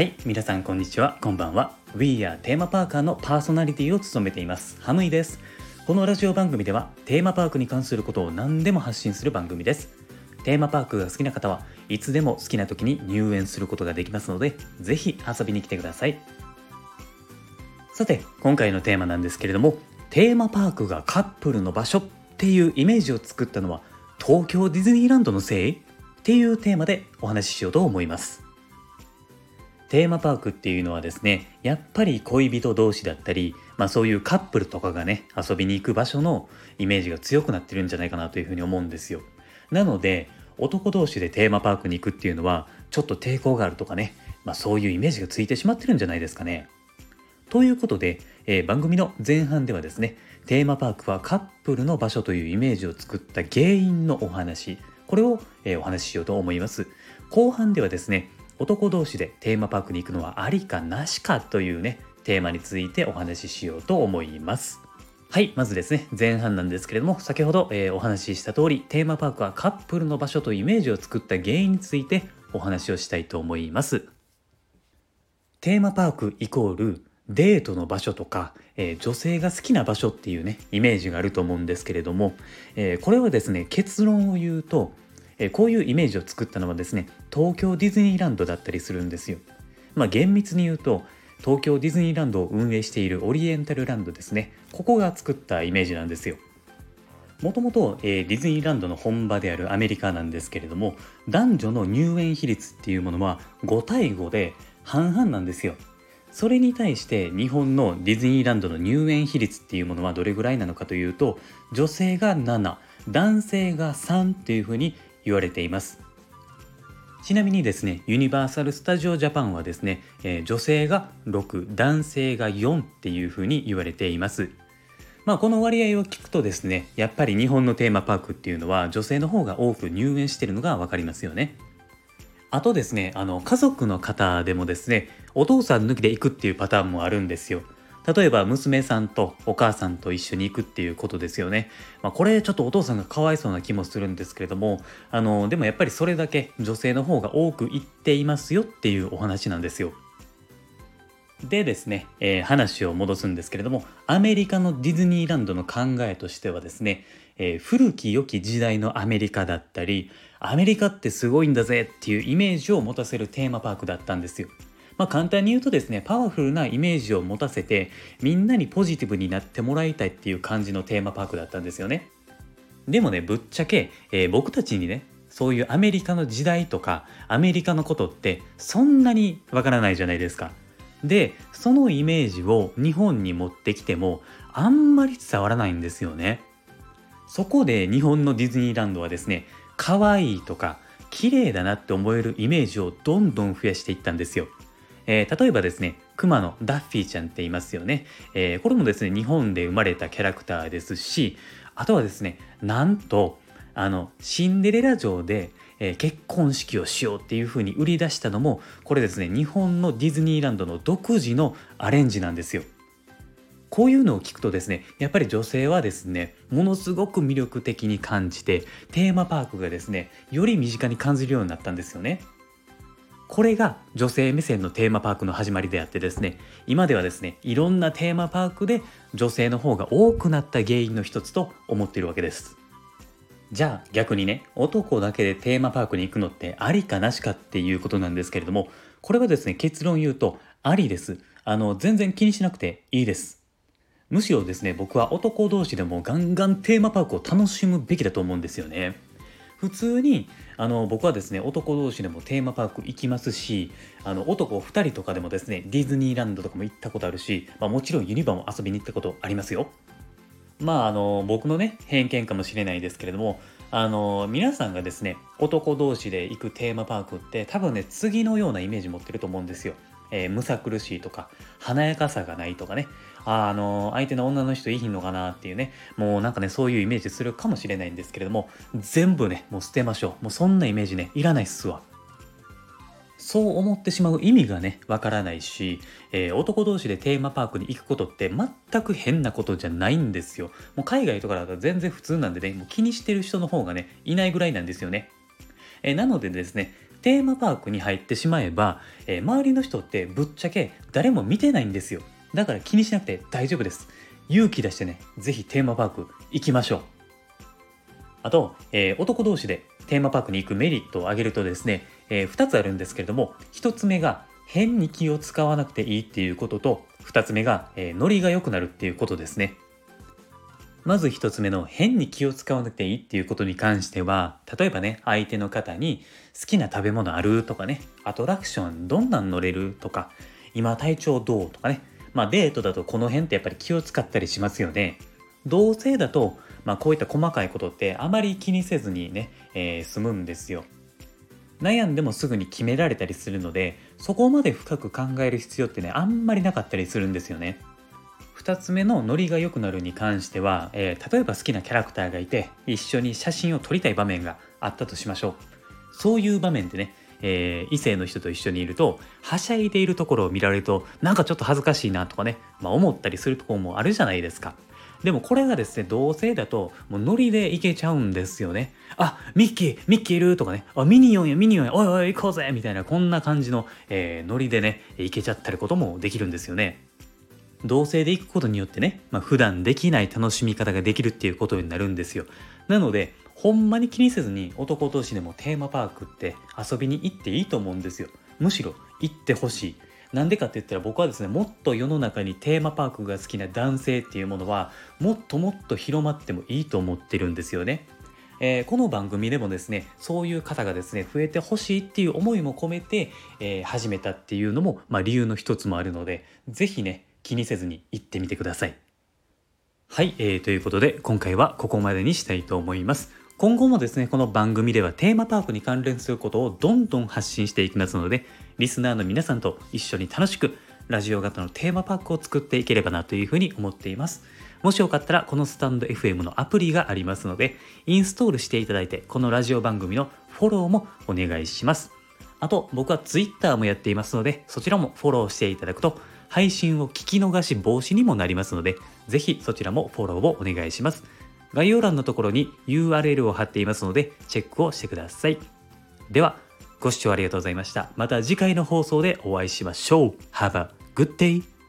はい皆さんこんにちは。こんばんは。We are テーマパーカーのパーソナリティを務めています。ハムイです。このラジオ番組ではテーマパークに関することを何でも発信する番組です。テーマパークが好きな方はいつでも好きな時に入園することができますのでぜひ遊びに来てください。さて今回のテーマなんですけれどもテーマパークがカップルの場所っていうイメージを作ったのは東京ディズニーランドのせい？っていうテーマでお話ししようと思います。テーマパークっていうのはですねやっぱり恋人同士だったり、まあ、そういうカップルとかがね遊びに行く場所のイメージが強くなってるんじゃないかなというふうに思うんですよ。なので男同士でテーマパークに行くっていうのはちょっと抵抗があるとかね、まあ、そういうイメージがついてしまってるんじゃないですかね。ということで、えー、番組の前半ではですねテーマパークはカップルの場所というイメージを作った原因のお話これを、えー、お話ししようと思います。後半ではですね男同士でテーマパークに行くのはありかなしかというねテーマについてお話ししようと思います。はいまずですね前半なんですけれども先ほど、えー、お話しした通りテーマパークはカップルの場所とイメージを作った原因についてお話をしたいと思います。テーマパークイコールデートの場所とか、えー、女性が好きな場所っていうねイメージがあると思うんですけれども、えー、これはですね結論を言うとえこういうイメージを作ったのはですね東京ディズニーランドだったりするんですよ。まあ、厳密に言うと東京ディズニーランドを運営しているオリエンタルランドですねここが作ったイメージなんですよ。もともと、えディズニーランドの本場であるアメリカなんですけれども男女の入園比率っていうものは5対5で半々なんですよ。それに対して日本のディズニーランドの入園比率っていうものはどれぐらいなのかというと女性が7男性が3っていうふうに言われています。ちなみにですねユニバーサル・スタジオ・ジャパンはですね、えー、女性が6男性が4っていうふうに言われています。まあこの割合を聞くとですねやっぱり日本のテーマパークっていうのは女性の方が多く入園してるのが分かりますよね。あとですねあの家族の方でもですねお父さん抜きで行くっていうパターンもあるんですよ。例えば娘さんとお母さんと一緒に行くっていうことですよね。まあ、これちょっとお父さんがかわいそうな気もするんですけれども、あの、でもやっぱりそれだけ女性の方が多く行っていますよっていうお話なんですよ。でですね、えー、話を戻すんですけれども、アメリカのディズニーランドの考えとしてはですね、えー、古き良き時代のアメリカだったり、アメリカってすごいんだぜっていうイメージを持たせるテーマパークだったんですよ。まあ、簡単に言うとですねパワフルなイメージを持たせてみんなにポジティブになってもらいたいっていう感じのテーマパークだったんですよね。でもねぶっちゃけ、えー、僕たちにねそういうアメリカの時代とかアメリカのことってそんなにわからないじゃないですか。でそのイメージを日本に持ってきてもあんまり伝わらないんですよね。そこで日本のディズニーランドはですね可愛いとか綺麗だなって思えるイメージをどんどん増やしていったんですよ。えー、例えばですね、熊のダッフィーちゃんって言いますよね、えー、これもですね、日本で生まれたキャラクターですし、あとはですね、なんと、あの、シンデレラ城で、えー、結婚式をしようっていう風に売り出したのも、これですね、日本のディズニーランドの独自のアレンジなんですよ。こういうのを聞くとですね、やっぱり女性はですね、ものすごく魅力的に感じて、テーマパークがですね、より身近に感じるようになったんですよね。これが女性目線のテーマパークの始まりであってですね今ではですねいろんなテーマパークで女性の方が多くなった原因の一つと思っているわけです。じゃあ逆にね男だけでテーマパークに行くのってありかなしかっていうことなんですけれどもこれはですね結論言うとありです。あの全然気にしなくていいです。むしろですね僕は男同士でもガンガンテーマパークを楽しむべきだと思うんですよね。普通にあの僕はですね男同士でもテーマパーク行きますしあの男2人とかでもですねディズニーランドとかも行ったことあるし、まあ、もちろんユニバも遊びに行ったことありますよ。まああの僕のね偏見かもしれないですけれどもあの皆さんがですね男同士で行くテーマパークって多分ね次のようなイメージ持ってると思うんですよ。えー、むさ苦しいとか華やかさがないとかね。あ、あの相手の女の人いいひんのかなっていうね。もうなんかねそういうイメージするかもしれないんですけれども全部ねもう捨てましょう。もうそんなイメージねいらないっすわ。そう思ってしまう意味がねわからないし、えー、男同士でテーマパークに行くことって全く変なことじゃないんですよ。もう海外とかだと全然普通なんでねもう気にしてる人の方がねいないぐらいなんですよね。えー、なのでですねテーマパークに入ってしまえば、えー、周りの人ってぶっちゃけ誰も見てないんですよ。だから気にしなくて大丈夫です。勇気出してね是非テーマパーク行きましょう。あと、えー、男同士でテーマパークに行くメリットを挙げるとですね、えー、2つあるんですけれども1つ目が変に気を使わなくていいっていうことと2つ目が、えー、ノリが良くなるっていうことですね。まず1つ目の変に気を使わなくていいっていうことに関しては例えばね相手の方に好きな食べ物あるとかねアトラクションどんなん乗れるとか今体調どうとかねまあデートだとこの辺ってやっぱり気を使ったりしますよね同性だとまあ、こういった細かいことってあまり気にせずにね、えー、済むんですよ。悩んでもすぐに決められたりするのでそこまで深く考える必要ってねあんまりなかったりするんですよね。2つ目のノリが良くなるに関しては、えー、例えば好きなキャラクターがいて一緒に写真を撮りたい場面があったとしましょうそういう場面でね、えー、異性の人と一緒にいるとはしゃいでいるところを見られるとなんかちょっと恥ずかしいなとかね、まあ、思ったりするところもあるじゃないですかでもこれがですね、同性だと、もうノリでいけちゃうんですよね。あ、ミッキー、ミッキーいるとかね、あ、ミニオンや、ミニオンや、おいおい行こうぜみたいな、こんな感じの、えー、ノリでね、いけちゃったりこともできるんですよね。同性で行くことによってね、まあ、普段できない楽しみ方ができるっていうことになるんですよ。なので、ほんまに気にせずに男同士でもテーマパークって遊びに行っていいと思うんですよ。むしろ行ってほしい。なんでかって言ったら僕はですねもっと世の中にテーマパークが好きな男性っていうものはもっともっと広まってもいいと思ってるんですよね。えー、この番組でもですねそういう方がですね増えてほしいっていう思いも込めて、えー、始めたっていうのも、まあ、理由の一つもあるので是非ね気にせずに行ってみてください。はい、えー、ということで今回はここまでにしたいと思います。今後もですね、この番組ではテーマパークに関連することをどんどん発信していきますので、リスナーの皆さんと一緒に楽しくラジオ型のテーマパークを作っていければなというふうに思っています。もしよかったらこのスタンド FM のアプリがありますので、インストールしていただいて、このラジオ番組のフォローもお願いします。あと、僕は Twitter もやっていますので、そちらもフォローしていただくと、配信を聞き逃し防止にもなりますので、ぜひそちらもフォローをお願いします。概要欄のところに URL を貼っていますのでチェックをしてください。では、ご視聴ありがとうございました。また次回の放送でお会いしましょう。Have a good day!